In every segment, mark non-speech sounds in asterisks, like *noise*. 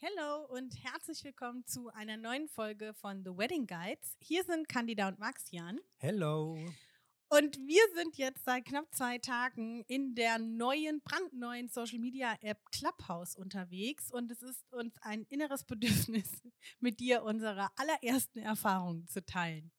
Hallo und herzlich willkommen zu einer neuen Folge von The Wedding Guides. Hier sind Candida und Maxian. Hello. Und wir sind jetzt seit knapp zwei Tagen in der neuen, brandneuen Social Media App Clubhouse unterwegs. Und es ist uns ein inneres Bedürfnis, *laughs* mit dir unsere allerersten Erfahrungen zu teilen.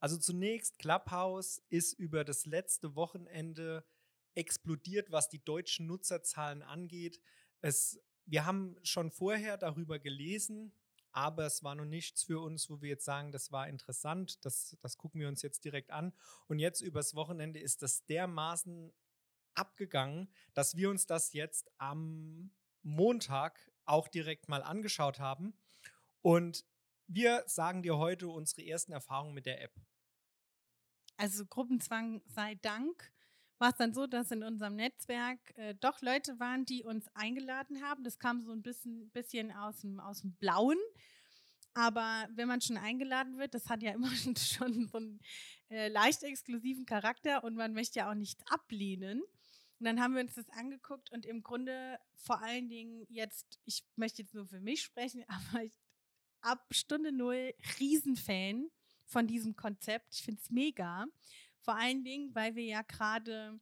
Also zunächst, Clubhouse ist über das letzte Wochenende explodiert, was die deutschen Nutzerzahlen angeht. Es wir haben schon vorher darüber gelesen, aber es war noch nichts für uns, wo wir jetzt sagen, das war interessant, das, das gucken wir uns jetzt direkt an. Und jetzt übers Wochenende ist das dermaßen abgegangen, dass wir uns das jetzt am Montag auch direkt mal angeschaut haben. Und wir sagen dir heute unsere ersten Erfahrungen mit der App. Also Gruppenzwang sei Dank war es dann so, dass in unserem Netzwerk äh, doch Leute waren, die uns eingeladen haben. Das kam so ein bisschen, bisschen aus, dem, aus dem Blauen. Aber wenn man schon eingeladen wird, das hat ja *laughs* immer schon so einen äh, leicht exklusiven Charakter und man möchte ja auch nichts ablehnen. Und dann haben wir uns das angeguckt und im Grunde vor allen Dingen jetzt, ich möchte jetzt nur für mich sprechen, *laughs* aber ich ab Stunde null Riesenfan von diesem Konzept. Ich finde es mega. Vor allen Dingen, weil wir ja gerade,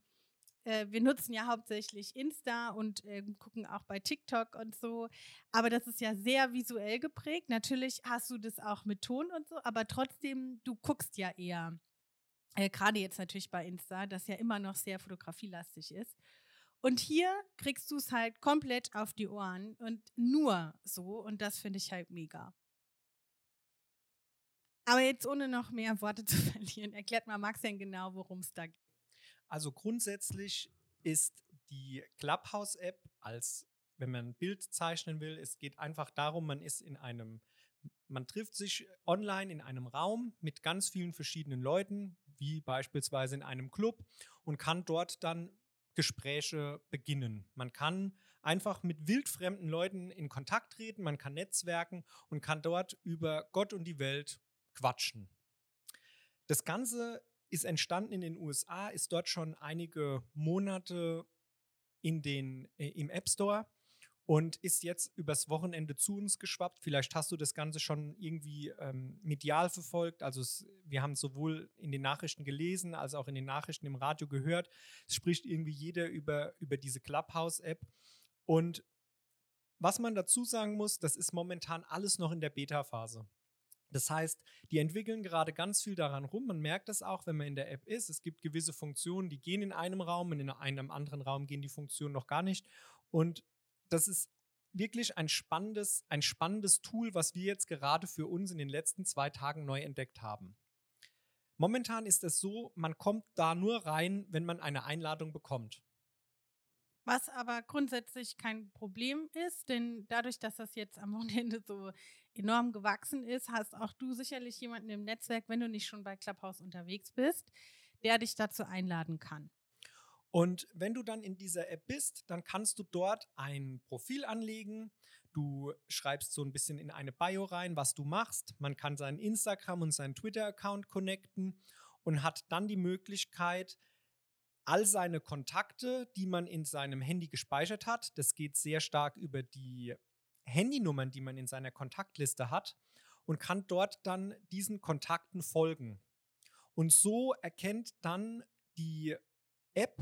äh, wir nutzen ja hauptsächlich Insta und äh, gucken auch bei TikTok und so. Aber das ist ja sehr visuell geprägt. Natürlich hast du das auch mit Ton und so, aber trotzdem, du guckst ja eher. Äh, gerade jetzt natürlich bei Insta, das ja immer noch sehr fotografielastig ist. Und hier kriegst du es halt komplett auf die Ohren und nur so. Und das finde ich halt mega. Aber jetzt ohne noch mehr Worte *laughs* zu verlieren, erklärt mal Max denn genau, worum es da geht. Also grundsätzlich ist die Clubhouse-App als, wenn man ein Bild zeichnen will, es geht einfach darum, man ist in einem, man trifft sich online in einem Raum mit ganz vielen verschiedenen Leuten, wie beispielsweise in einem Club und kann dort dann Gespräche beginnen. Man kann einfach mit wildfremden Leuten in Kontakt treten, man kann netzwerken und kann dort über Gott und die Welt quatschen. Das Ganze ist entstanden in den USA, ist dort schon einige Monate in den, äh, im App Store und ist jetzt übers Wochenende zu uns geschwappt. Vielleicht hast du das Ganze schon irgendwie ähm, medial verfolgt. Also es, wir haben sowohl in den Nachrichten gelesen als auch in den Nachrichten im Radio gehört. Es spricht irgendwie jeder über, über diese Clubhouse-App. Und was man dazu sagen muss, das ist momentan alles noch in der Beta-Phase. Das heißt, die entwickeln gerade ganz viel daran rum. Man merkt das auch, wenn man in der App ist. Es gibt gewisse Funktionen, die gehen in einem Raum und in einem anderen Raum gehen die Funktionen noch gar nicht. Und das ist wirklich ein spannendes, ein spannendes Tool, was wir jetzt gerade für uns in den letzten zwei Tagen neu entdeckt haben. Momentan ist es so, man kommt da nur rein, wenn man eine Einladung bekommt. Was aber grundsätzlich kein Problem ist, denn dadurch, dass das jetzt am *laughs* Wochenende so enorm gewachsen ist, hast auch du sicherlich jemanden im Netzwerk, wenn du nicht schon bei Clubhouse unterwegs bist, der dich dazu einladen kann. Und wenn du dann in dieser App bist, dann kannst du dort ein Profil anlegen. Du schreibst so ein bisschen in eine Bio rein, was du machst. Man kann seinen Instagram und seinen Twitter-Account connecten und hat dann die Möglichkeit, all seine Kontakte, die man in seinem Handy gespeichert hat, das geht sehr stark über die Handynummern, die man in seiner Kontaktliste hat und kann dort dann diesen Kontakten folgen. Und so erkennt dann die App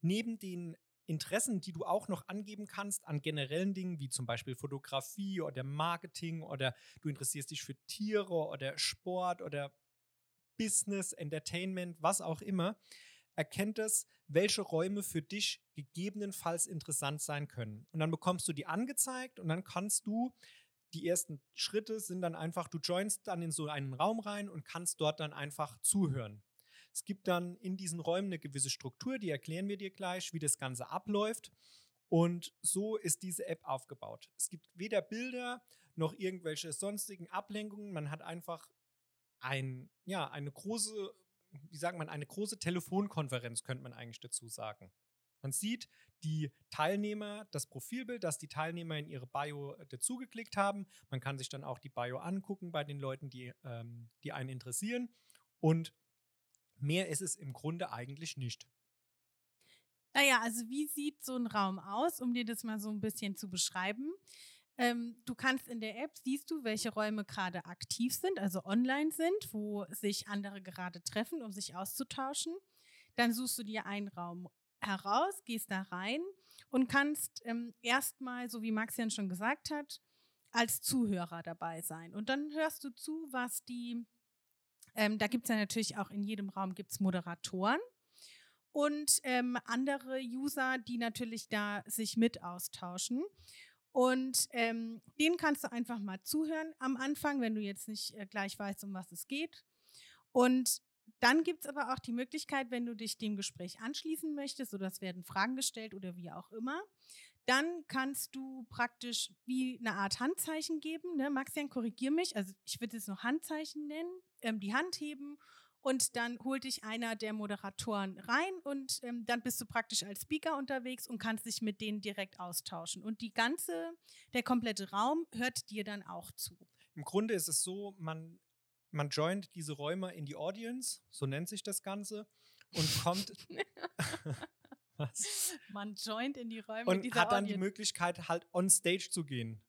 neben den Interessen, die du auch noch angeben kannst an generellen Dingen wie zum Beispiel Fotografie oder Marketing oder du interessierst dich für Tiere oder Sport oder Business, Entertainment, was auch immer, erkennt es, welche Räume für dich gegebenenfalls interessant sein können. Und dann bekommst du die angezeigt und dann kannst du, die ersten Schritte sind dann einfach, du joinst dann in so einen Raum rein und kannst dort dann einfach zuhören. Es gibt dann in diesen Räumen eine gewisse Struktur, die erklären wir dir gleich, wie das Ganze abläuft. Und so ist diese App aufgebaut. Es gibt weder Bilder noch irgendwelche sonstigen Ablenkungen. Man hat einfach ein, ja, eine große wie sagt man, eine große Telefonkonferenz, könnte man eigentlich dazu sagen. Man sieht die Teilnehmer, das Profilbild, das die Teilnehmer in ihre Bio äh, dazugeklickt haben. Man kann sich dann auch die Bio angucken bei den Leuten, die, ähm, die einen interessieren. Und mehr ist es im Grunde eigentlich nicht. Naja, also wie sieht so ein Raum aus, um dir das mal so ein bisschen zu beschreiben? Ähm, du kannst in der App, siehst du, welche Räume gerade aktiv sind, also online sind, wo sich andere gerade treffen, um sich auszutauschen. Dann suchst du dir einen Raum heraus, gehst da rein und kannst ähm, erstmal, so wie Maxian schon gesagt hat, als Zuhörer dabei sein. Und dann hörst du zu, was die, ähm, da gibt es ja natürlich auch in jedem Raum gibt's Moderatoren und ähm, andere User, die natürlich da sich mit austauschen. Und ähm, denen kannst du einfach mal zuhören am Anfang, wenn du jetzt nicht äh, gleich weißt, um was es geht. Und dann gibt es aber auch die Möglichkeit, wenn du dich dem Gespräch anschließen möchtest, oder es werden Fragen gestellt oder wie auch immer, dann kannst du praktisch wie eine Art Handzeichen geben. Ne? Maxian, korrigier mich. Also ich würde es noch Handzeichen nennen, ähm, die Hand heben und dann holt dich einer der Moderatoren rein und ähm, dann bist du praktisch als Speaker unterwegs und kannst dich mit denen direkt austauschen. Und die ganze, der komplette Raum hört dir dann auch zu. Im Grunde ist es so, man, man joint diese Räume in die Audience, so nennt sich das Ganze, und kommt. *laughs* *laughs* Was? Man joint in die Räume und hat dann Audience. die Möglichkeit, halt on stage zu gehen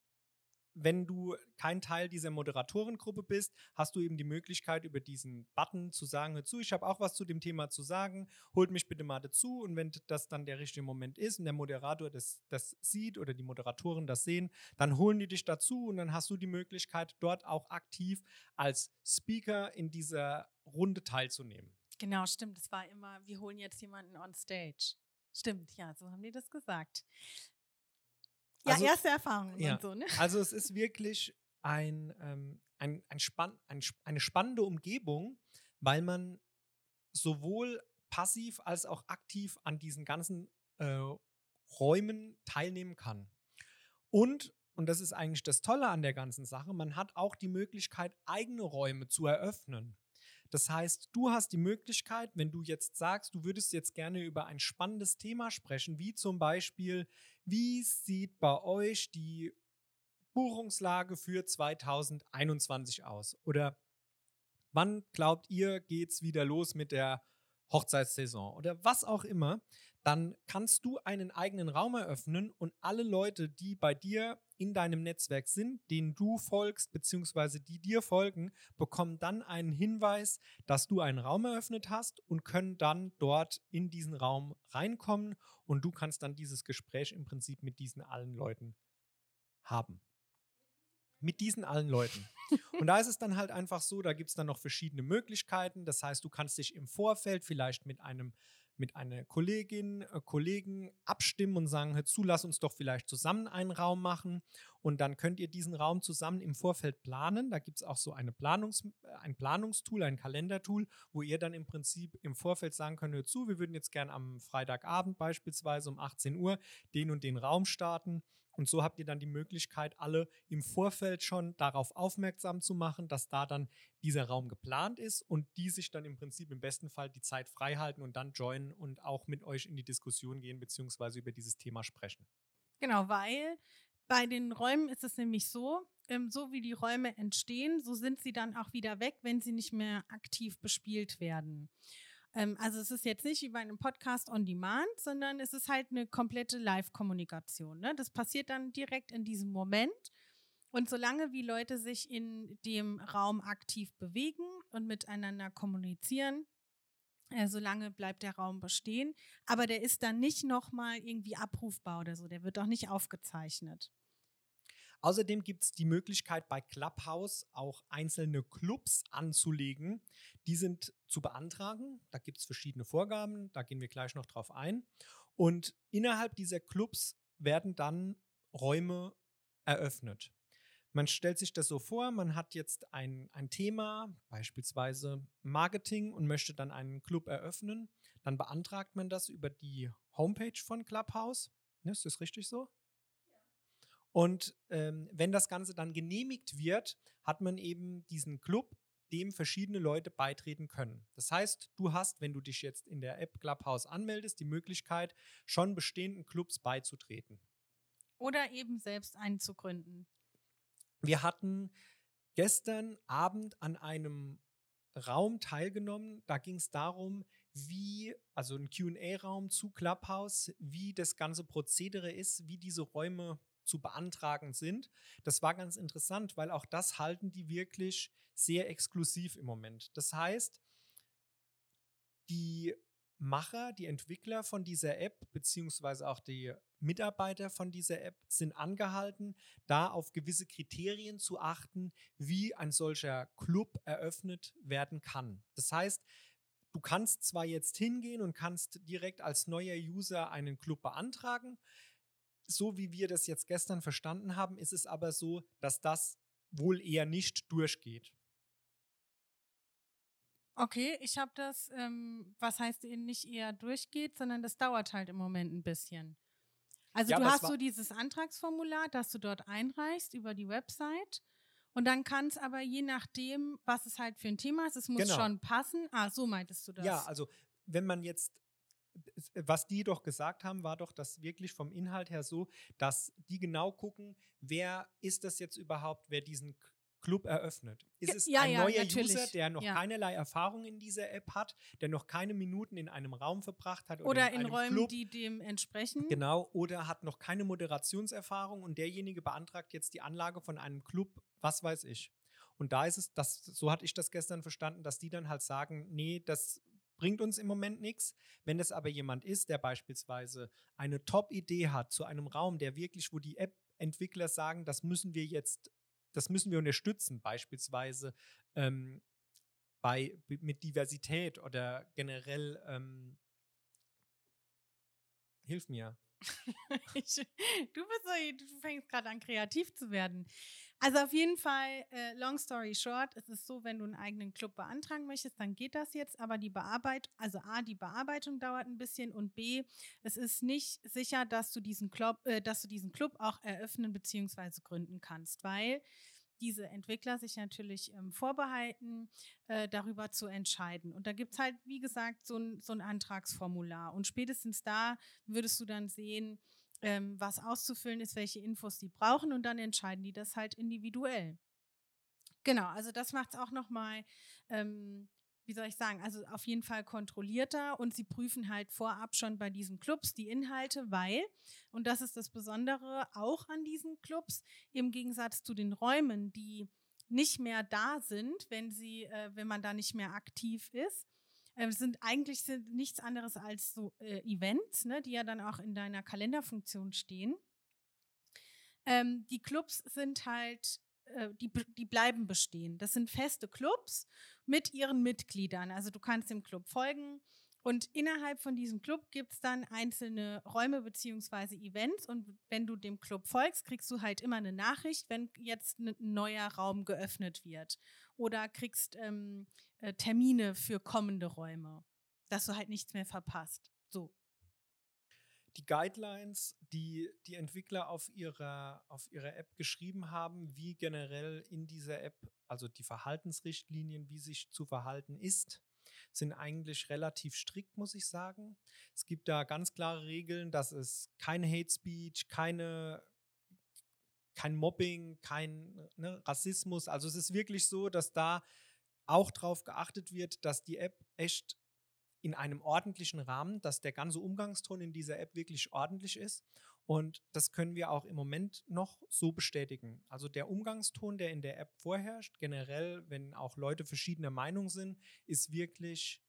wenn du kein Teil dieser Moderatorengruppe bist, hast du eben die Möglichkeit, über diesen Button zu sagen, hör zu, ich habe auch was zu dem Thema zu sagen, holt mich bitte mal dazu. Und wenn das dann der richtige Moment ist und der Moderator das, das sieht oder die Moderatoren das sehen, dann holen die dich dazu und dann hast du die Möglichkeit, dort auch aktiv als Speaker in dieser Runde teilzunehmen. Genau, stimmt. Es war immer, wir holen jetzt jemanden on stage. Stimmt, ja, so haben die das gesagt. Ja, also, erste Erfahrungen ja. und so, ne? Also es ist wirklich ein, ähm, ein, ein, spann, ein, eine spannende Umgebung, weil man sowohl passiv als auch aktiv an diesen ganzen äh, Räumen teilnehmen kann. Und, und das ist eigentlich das Tolle an der ganzen Sache, man hat auch die Möglichkeit, eigene Räume zu eröffnen. Das heißt, du hast die Möglichkeit, wenn du jetzt sagst, du würdest jetzt gerne über ein spannendes Thema sprechen, wie zum Beispiel, wie sieht bei euch die Buchungslage für 2021 aus? Oder wann glaubt ihr, geht es wieder los mit der Hochzeitssaison oder was auch immer, dann kannst du einen eigenen Raum eröffnen und alle Leute, die bei dir in deinem Netzwerk sind, denen du folgst, beziehungsweise die dir folgen, bekommen dann einen Hinweis, dass du einen Raum eröffnet hast und können dann dort in diesen Raum reinkommen und du kannst dann dieses Gespräch im Prinzip mit diesen allen Leuten haben mit diesen allen Leuten. *laughs* Und da ist es dann halt einfach so, da gibt es dann noch verschiedene Möglichkeiten. Das heißt, du kannst dich im Vorfeld vielleicht mit einem mit einer Kollegin, äh, Kollegen abstimmen und sagen, hör zu, lass uns doch vielleicht zusammen einen Raum machen. Und dann könnt ihr diesen Raum zusammen im Vorfeld planen. Da gibt es auch so eine Planungs-, äh, ein Planungstool, ein Kalendertool, wo ihr dann im Prinzip im Vorfeld sagen könnt, hör zu, wir würden jetzt gerne am Freitagabend beispielsweise um 18 Uhr den und den Raum starten. Und so habt ihr dann die Möglichkeit, alle im Vorfeld schon darauf aufmerksam zu machen, dass da dann dieser Raum geplant ist und die sich dann im Prinzip im besten Fall die Zeit frei halten und dann joinen und auch mit euch in die Diskussion gehen beziehungsweise über dieses Thema sprechen. Genau, weil bei den Räumen ist es nämlich so, ähm, so wie die Räume entstehen, so sind sie dann auch wieder weg, wenn sie nicht mehr aktiv bespielt werden. Ähm, also es ist jetzt nicht wie bei einem Podcast on Demand, sondern es ist halt eine komplette Live-Kommunikation. Ne? Das passiert dann direkt in diesem Moment. Und solange wie Leute sich in dem Raum aktiv bewegen und miteinander kommunizieren, solange bleibt der Raum bestehen. Aber der ist dann nicht nochmal irgendwie abrufbar oder so. Der wird auch nicht aufgezeichnet. Außerdem gibt es die Möglichkeit, bei Clubhouse auch einzelne Clubs anzulegen. Die sind zu beantragen. Da gibt es verschiedene Vorgaben. Da gehen wir gleich noch drauf ein. Und innerhalb dieser Clubs werden dann Räume eröffnet. Man stellt sich das so vor, man hat jetzt ein, ein Thema, beispielsweise Marketing, und möchte dann einen Club eröffnen. Dann beantragt man das über die Homepage von Clubhouse. Ne, ist das richtig so? Und ähm, wenn das Ganze dann genehmigt wird, hat man eben diesen Club, dem verschiedene Leute beitreten können. Das heißt, du hast, wenn du dich jetzt in der App Clubhouse anmeldest, die Möglichkeit, schon bestehenden Clubs beizutreten. Oder eben selbst einen zu gründen. Wir hatten gestern Abend an einem Raum teilgenommen. Da ging es darum, wie, also ein QA-Raum zu Clubhouse, wie das ganze Prozedere ist, wie diese Räume zu beantragen sind. Das war ganz interessant, weil auch das halten die wirklich sehr exklusiv im Moment. Das heißt, die Macher, die Entwickler von dieser App, beziehungsweise auch die Mitarbeiter von dieser App sind angehalten, da auf gewisse Kriterien zu achten, wie ein solcher Club eröffnet werden kann. Das heißt, du kannst zwar jetzt hingehen und kannst direkt als neuer User einen Club beantragen, so wie wir das jetzt gestern verstanden haben, ist es aber so, dass das wohl eher nicht durchgeht. Okay, ich habe das, ähm, was heißt nicht eher durchgeht, sondern das dauert halt im Moment ein bisschen. Also ja, du hast so dieses Antragsformular, das du dort einreichst über die Website. Und dann kann es aber je nachdem, was es halt für ein Thema ist, es muss genau. schon passen. Ah, so meintest du das. Ja, also wenn man jetzt was die doch gesagt haben, war doch das wirklich vom Inhalt her so, dass die genau gucken, wer ist das jetzt überhaupt, wer diesen Club eröffnet. Ist es ja, ein ja, neuer natürlich. User, der noch ja. keinerlei Erfahrung in dieser App hat, der noch keine Minuten in einem Raum verbracht hat oder, oder in, in Räumen, Club, die dem entsprechen? Genau, oder hat noch keine Moderationserfahrung und derjenige beantragt jetzt die Anlage von einem Club, was weiß ich. Und da ist es, das, so hatte ich das gestern verstanden, dass die dann halt sagen, nee, das bringt uns im Moment nichts. Wenn es aber jemand ist, der beispielsweise eine Top-Idee hat zu einem Raum, der wirklich, wo die App-Entwickler sagen, das müssen wir jetzt das müssen wir unterstützen, beispielsweise ähm, bei, mit Diversität oder generell. Ähm, hilf mir. *laughs* ich, du, bist so, du fängst gerade an, kreativ zu werden. Also auf jeden Fall, äh, long story short, es ist so, wenn du einen eigenen Club beantragen möchtest, dann geht das jetzt, aber die Bearbeitung, also A, die Bearbeitung dauert ein bisschen und B, es ist nicht sicher, dass du diesen Club, äh, dass du diesen Club auch eröffnen bzw. gründen kannst, weil diese Entwickler sich natürlich ähm, vorbehalten, äh, darüber zu entscheiden. Und da gibt es halt, wie gesagt, so ein, so ein Antragsformular. Und spätestens da würdest du dann sehen, ähm, was auszufüllen ist, welche Infos die brauchen und dann entscheiden die das halt individuell. Genau, also das macht es auch nochmal ähm, wie soll ich sagen, also auf jeden Fall kontrollierter und sie prüfen halt vorab schon bei diesen Clubs die Inhalte, weil, und das ist das Besondere auch an diesen Clubs, im Gegensatz zu den Räumen, die nicht mehr da sind, wenn sie, äh, wenn man da nicht mehr aktiv ist, äh, sind eigentlich sind nichts anderes als so äh, Events, ne, die ja dann auch in deiner Kalenderfunktion stehen. Ähm, die Clubs sind halt die, die bleiben bestehen. Das sind feste Clubs mit ihren Mitgliedern. Also du kannst dem Club folgen und innerhalb von diesem Club gibt es dann einzelne Räume beziehungsweise Events. Und wenn du dem Club folgst, kriegst du halt immer eine Nachricht, wenn jetzt ein neuer Raum geöffnet wird. Oder kriegst ähm, äh, Termine für kommende Räume, dass du halt nichts mehr verpasst. So die Guidelines, die die Entwickler auf ihrer, auf ihrer App geschrieben haben, wie generell in dieser App, also die Verhaltensrichtlinien, wie sich zu verhalten ist, sind eigentlich relativ strikt, muss ich sagen. Es gibt da ganz klare Regeln, dass es keine Hate Speech, keine kein Mobbing, kein ne, Rassismus. Also es ist wirklich so, dass da auch darauf geachtet wird, dass die App echt in einem ordentlichen Rahmen, dass der ganze Umgangston in dieser App wirklich ordentlich ist. Und das können wir auch im Moment noch so bestätigen. Also der Umgangston, der in der App vorherrscht, generell, wenn auch Leute verschiedener Meinung sind, ist wirklich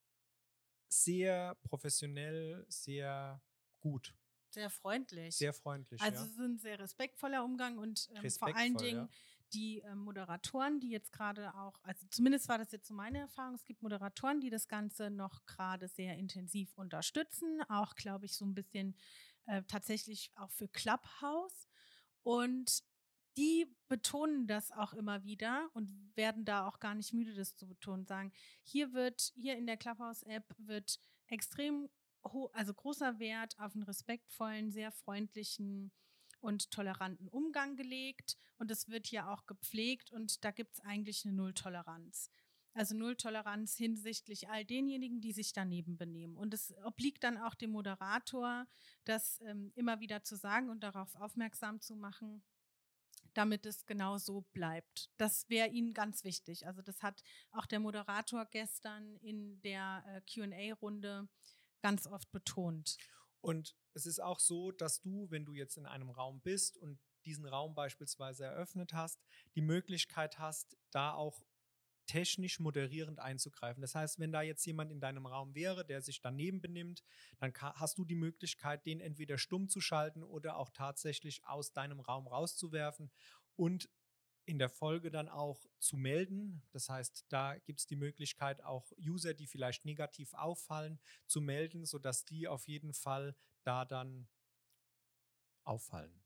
sehr professionell, sehr gut. Sehr freundlich. Sehr freundlich. Also ja. es ist ein sehr respektvoller Umgang und ähm, vor allen Dingen ja die äh, Moderatoren, die jetzt gerade auch, also zumindest war das jetzt so meine Erfahrung, es gibt Moderatoren, die das Ganze noch gerade sehr intensiv unterstützen, auch glaube ich so ein bisschen äh, tatsächlich auch für Clubhouse. Und die betonen das auch immer wieder und werden da auch gar nicht müde, das zu betonen. Sagen, hier wird, hier in der Clubhouse-App wird extrem, also großer Wert auf einen respektvollen, sehr freundlichen und toleranten Umgang gelegt und es wird hier auch gepflegt und da gibt es eigentlich eine Nulltoleranz. Also Nulltoleranz hinsichtlich all denjenigen, die sich daneben benehmen. Und es obliegt dann auch dem Moderator, das ähm, immer wieder zu sagen und darauf aufmerksam zu machen, damit es genau so bleibt. Das wäre Ihnen ganz wichtig. Also das hat auch der Moderator gestern in der äh, QA-Runde ganz oft betont. Und es ist auch so, dass du, wenn du jetzt in einem Raum bist und diesen Raum beispielsweise eröffnet hast, die Möglichkeit hast, da auch technisch moderierend einzugreifen. Das heißt, wenn da jetzt jemand in deinem Raum wäre, der sich daneben benimmt, dann hast du die Möglichkeit, den entweder stumm zu schalten oder auch tatsächlich aus deinem Raum rauszuwerfen und in der Folge dann auch zu melden. Das heißt, da gibt es die Möglichkeit, auch User, die vielleicht negativ auffallen, zu melden, sodass die auf jeden Fall da dann auffallen.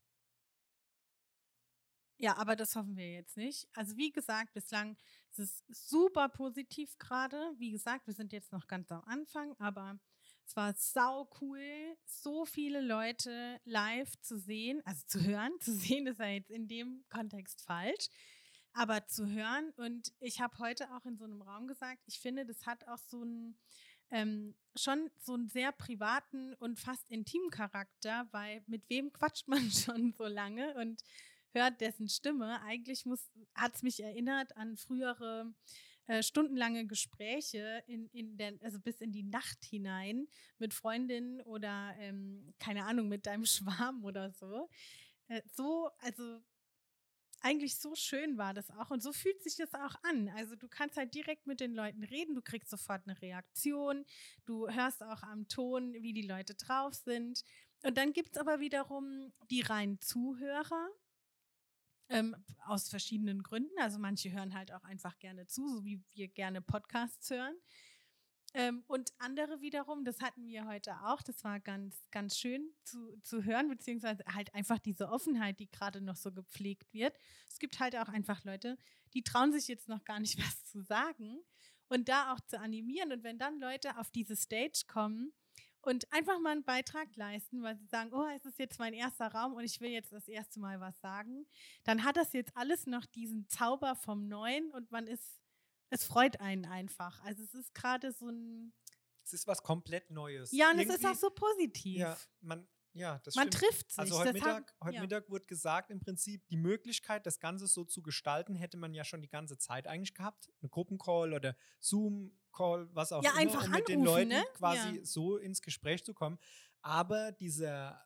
Ja, aber das hoffen wir jetzt nicht. Also wie gesagt, bislang ist es super positiv gerade. Wie gesagt, wir sind jetzt noch ganz am Anfang, aber es war sau cool, so viele Leute live zu sehen, also zu hören. *laughs* Zu sehen ist ja jetzt in dem Kontext falsch, aber zu hören. Und ich habe heute auch in so einem Raum gesagt, ich finde, das hat auch so einen ähm, schon so einen sehr privaten und fast intimen Charakter, weil mit wem quatscht man *laughs* schon so lange und hört dessen Stimme. Eigentlich hat es mich erinnert an frühere äh, stundenlange Gespräche in, in der, also bis in die Nacht hinein mit Freundinnen oder ähm, keine Ahnung, mit deinem Schwarm oder so. Äh, so, also eigentlich so schön war das auch und so fühlt sich das auch an. Also du kannst halt direkt mit den Leuten reden, du kriegst sofort eine Reaktion, du hörst auch am Ton, wie die Leute drauf sind. Und dann gibt es aber wiederum die reinen Zuhörer, ähm, aus verschiedenen Gründen. Also manche hören halt auch einfach gerne zu, so wie wir gerne Podcasts hören. Ähm, und andere wiederum, das hatten wir heute auch, das war ganz, ganz schön zu, zu hören, beziehungsweise halt einfach diese Offenheit, die gerade noch so gepflegt wird. Es gibt halt auch einfach Leute, die trauen sich jetzt noch gar nicht *laughs* was zu sagen und da auch zu animieren. Und wenn dann Leute auf diese Stage kommen und einfach mal einen Beitrag leisten, weil sie sagen, oh, es ist jetzt mein erster Raum und ich will jetzt das erste Mal was sagen, dann hat das jetzt alles noch diesen Zauber vom Neuen und man ist, es freut einen einfach. Also es ist gerade so ein. Es ist was komplett Neues. Ja, und Irgendwie, es ist auch so positiv. Ja, man, ja, das Man stimmt. trifft sich. Also heute, Mittag, hat, heute ja. Mittag wurde gesagt, im Prinzip, die Möglichkeit, das Ganze so zu gestalten, hätte man ja schon die ganze Zeit eigentlich gehabt. Ein Gruppencall oder Zoom-Call, was auch ja, immer, einfach um mit anrufen, den Leuten ne? quasi ja. so ins Gespräch zu kommen. Aber dieser,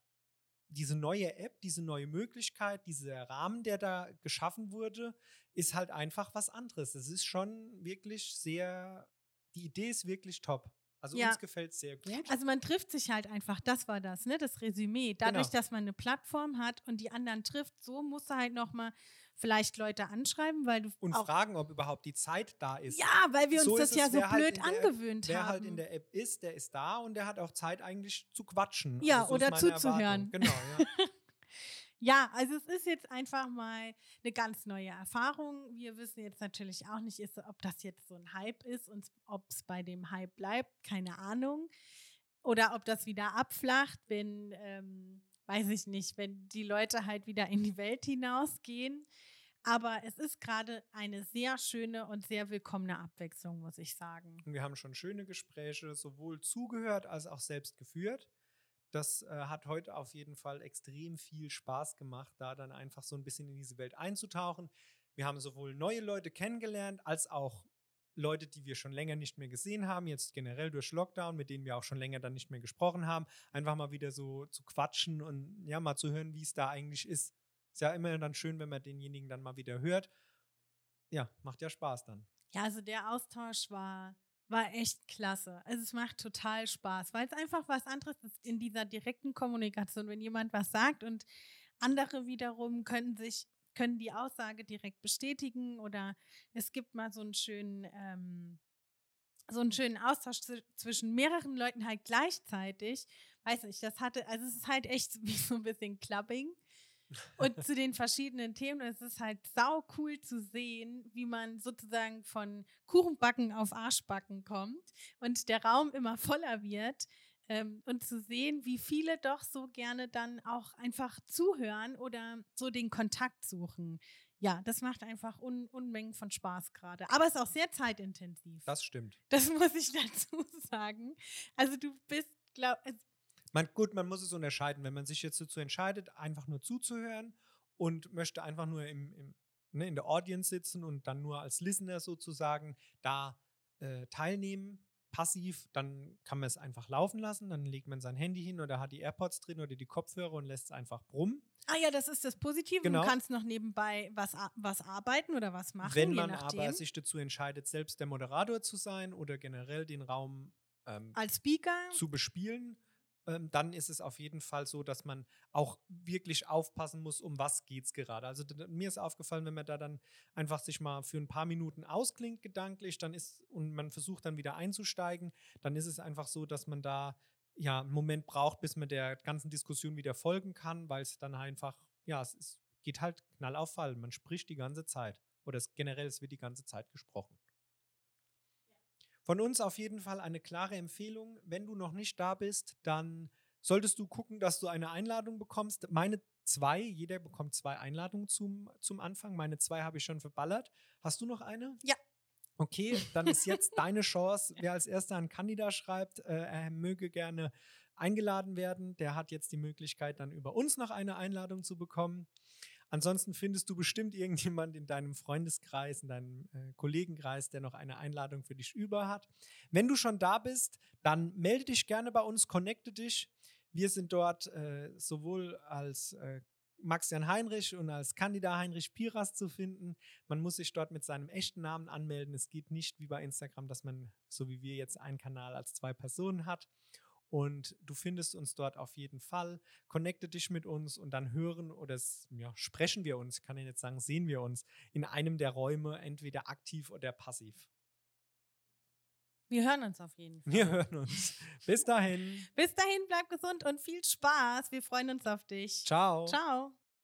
diese neue App, diese neue Möglichkeit, dieser Rahmen, der da geschaffen wurde, ist halt einfach was anderes. Es ist schon wirklich sehr, die Idee ist wirklich top. Also ja. uns gefällt es sehr gut. Also man trifft sich halt einfach, das war das, ne? Das Resümee. Dadurch, genau. dass man eine Plattform hat und die anderen trifft, so musst du halt nochmal vielleicht Leute anschreiben, weil du. Und fragen, ob überhaupt die Zeit da ist. Ja, weil wir uns so das ja so halt blöd halt angewöhnt wer haben. Wer halt in der App ist, der ist da und der hat auch Zeit eigentlich zu quatschen. Ja, also so oder zuzuhören. Genau, ja. *laughs* Ja, also es ist jetzt einfach mal eine ganz neue Erfahrung. Wir wissen jetzt natürlich auch nicht, ist, ob das jetzt so ein Hype ist und ob es bei dem Hype bleibt, keine Ahnung. Oder ob das wieder abflacht, wenn, ähm, weiß ich nicht, wenn die Leute halt wieder in die Welt hinausgehen. Aber es ist gerade eine sehr schöne und sehr willkommene Abwechslung, muss ich sagen. Wir haben schon schöne Gespräche sowohl zugehört als auch selbst geführt das äh, hat heute auf jeden Fall extrem viel Spaß gemacht, da dann einfach so ein bisschen in diese Welt einzutauchen. Wir haben sowohl neue Leute kennengelernt, als auch Leute, die wir schon länger nicht mehr gesehen haben, jetzt generell durch Lockdown, mit denen wir auch schon länger dann nicht mehr gesprochen haben, einfach mal wieder so zu quatschen und ja, mal zu hören, wie es da eigentlich ist. Ist ja immer dann schön, wenn man denjenigen dann mal wieder hört. Ja, macht ja Spaß dann. Ja, also der Austausch war war echt klasse. Also es macht total Spaß, weil es einfach was anderes ist in dieser direkten Kommunikation, wenn jemand was sagt und andere wiederum können sich können die Aussage direkt bestätigen oder es gibt mal so einen schönen ähm, so einen schönen Austausch zwischen mehreren Leuten halt gleichzeitig. Weiß nicht, das hatte, also es ist halt echt *laughs* wie so ein bisschen Clubbing und zu den verschiedenen Themen. Es ist halt sau cool zu sehen, wie man sozusagen von Kuchenbacken auf Arschbacken kommt und der Raum immer voller wird. Ähm, und zu sehen, wie viele doch so gerne dann auch einfach zuhören oder so den Kontakt suchen. Ja, das macht einfach Un Unmengen von Spaß gerade. Aber es ist auch sehr zeitintensiv. Das stimmt. Das *laughs* muss ich dazu sagen. Also du bist, glaube man, gut, man muss es unterscheiden. Wenn man sich jetzt dazu entscheidet, einfach nur zuzuhören und möchte einfach nur im, im ne, in der Audience sitzen und dann nur als Listener sozusagen da äh, teilnehmen, passiv, dann kann man es einfach laufen lassen, dann legt man sein Handy hin oder hat die AirPods drin oder die Kopfhörer und lässt es einfach brummen. Ah ja, das ist das Positive. Genau. Du kannst noch nebenbei was, was arbeiten oder was machen, Wenn man aber sich dazu entscheidet, selbst der Moderator zu sein oder generell den Raum ähm, Als Speaker. zu bespielen, dann ist es auf jeden Fall so, dass man auch wirklich aufpassen muss, um was geht es gerade. Also mir ist aufgefallen, wenn man da dann einfach sich mal für ein paar Minuten ausklingt gedanklich, dann ist und man versucht dann wieder einzusteigen, dann ist es einfach so, dass man da ja einen Moment braucht, bis man der ganzen Diskussion wieder folgen kann, weil es dann einfach ja es ist, geht halt knall auf. Man spricht die ganze Zeit oder es, generell es wird die ganze Zeit gesprochen. Von uns auf jeden Fall eine klare Empfehlung. Wenn du noch nicht da bist, dann solltest du gucken, dass du eine Einladung bekommst. Meine zwei, jeder bekommt zwei Einladungen zum, zum Anfang. Meine zwei habe ich schon verballert. Hast du noch eine? Ja. Okay, dann ist jetzt *laughs* deine Chance. Wer als erster einen Kandidat schreibt, äh, er möge gerne eingeladen werden, der hat jetzt die Möglichkeit, dann über uns noch eine Einladung zu bekommen. Ansonsten findest du bestimmt irgendjemand in deinem Freundeskreis, in deinem äh, Kollegenkreis, der noch eine Einladung für dich über hat. Wenn du schon da bist, dann melde dich gerne bei uns, connecte dich. Wir sind dort äh, sowohl als äh, Max-Jan Heinrich und als Candida Heinrich Piras zu finden. Man muss sich dort mit seinem echten Namen anmelden. Es geht nicht wie bei Instagram, dass man, so wie wir jetzt, einen Kanal als zwei Personen hat. Und du findest uns dort auf jeden Fall. Connecte dich mit uns und dann hören oder ja, sprechen wir uns, kann ich jetzt sagen, sehen wir uns in einem der Räume, entweder aktiv oder passiv. Wir hören uns auf jeden Fall. Wir hören uns. Bis dahin. Bis dahin, bleib gesund und viel Spaß. Wir freuen uns auf dich. Ciao. Ciao.